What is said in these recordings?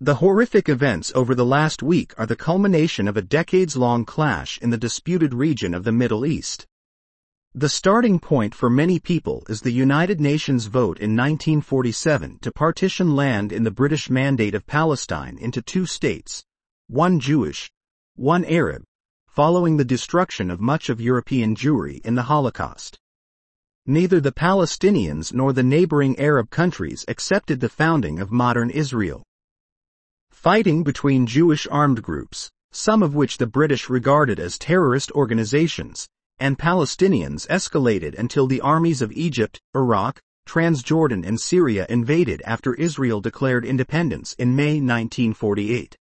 The horrific events over the last week are the culmination of a decades-long clash in the disputed region of the Middle East. The starting point for many people is the United Nations vote in 1947 to partition land in the British Mandate of Palestine into two states, one Jewish, one Arab, following the destruction of much of European Jewry in the Holocaust. Neither the Palestinians nor the neighboring Arab countries accepted the founding of modern Israel. Fighting between Jewish armed groups, some of which the British regarded as terrorist organizations, and Palestinians escalated until the armies of Egypt, Iraq, Transjordan and Syria invaded after Israel declared independence in May 1948.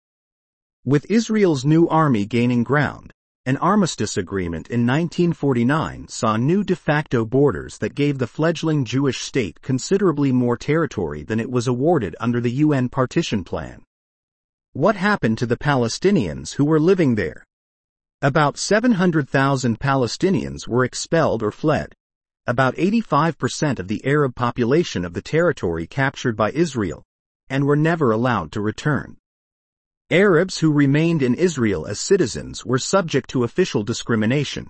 With Israel's new army gaining ground, an armistice agreement in 1949 saw new de facto borders that gave the fledgling Jewish state considerably more territory than it was awarded under the UN partition plan. What happened to the Palestinians who were living there? About 700,000 Palestinians were expelled or fled. About 85% of the Arab population of the territory captured by Israel, and were never allowed to return. Arabs who remained in Israel as citizens were subject to official discrimination.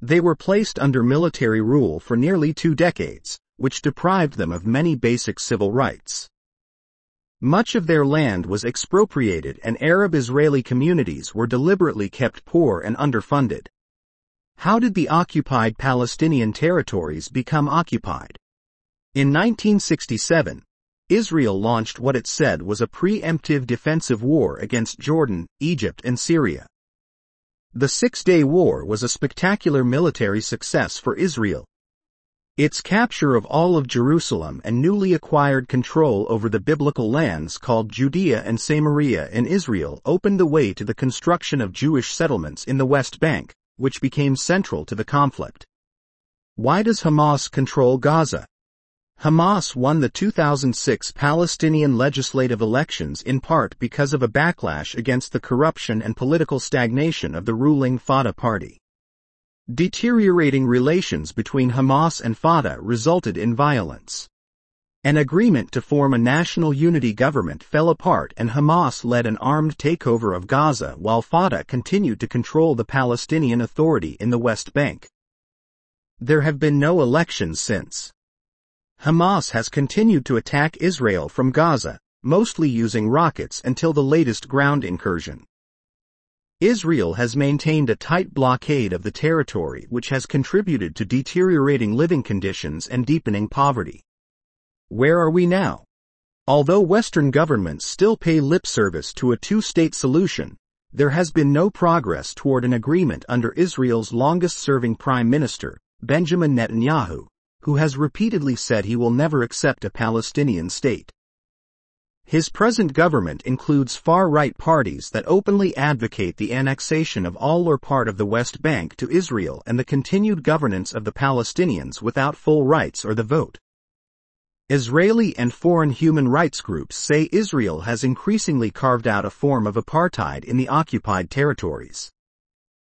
They were placed under military rule for nearly two decades, which deprived them of many basic civil rights. Much of their land was expropriated and Arab Israeli communities were deliberately kept poor and underfunded. How did the occupied Palestinian territories become occupied? In 1967, Israel launched what it said was a preemptive defensive war against Jordan, Egypt and Syria. The Six-Day War was a spectacular military success for Israel, its capture of all of Jerusalem and newly acquired control over the biblical lands called Judea and Samaria in Israel opened the way to the construction of Jewish settlements in the West Bank, which became central to the conflict. Why does Hamas control Gaza? Hamas won the 2006 Palestinian legislative elections in part because of a backlash against the corruption and political stagnation of the ruling Fatah party. Deteriorating relations between Hamas and Fatah resulted in violence. An agreement to form a national unity government fell apart and Hamas led an armed takeover of Gaza while Fatah continued to control the Palestinian Authority in the West Bank. There have been no elections since. Hamas has continued to attack Israel from Gaza, mostly using rockets until the latest ground incursion. Israel has maintained a tight blockade of the territory which has contributed to deteriorating living conditions and deepening poverty. Where are we now? Although Western governments still pay lip service to a two-state solution, there has been no progress toward an agreement under Israel's longest-serving prime minister, Benjamin Netanyahu, who has repeatedly said he will never accept a Palestinian state. His present government includes far-right parties that openly advocate the annexation of all or part of the West Bank to Israel and the continued governance of the Palestinians without full rights or the vote. Israeli and foreign human rights groups say Israel has increasingly carved out a form of apartheid in the occupied territories.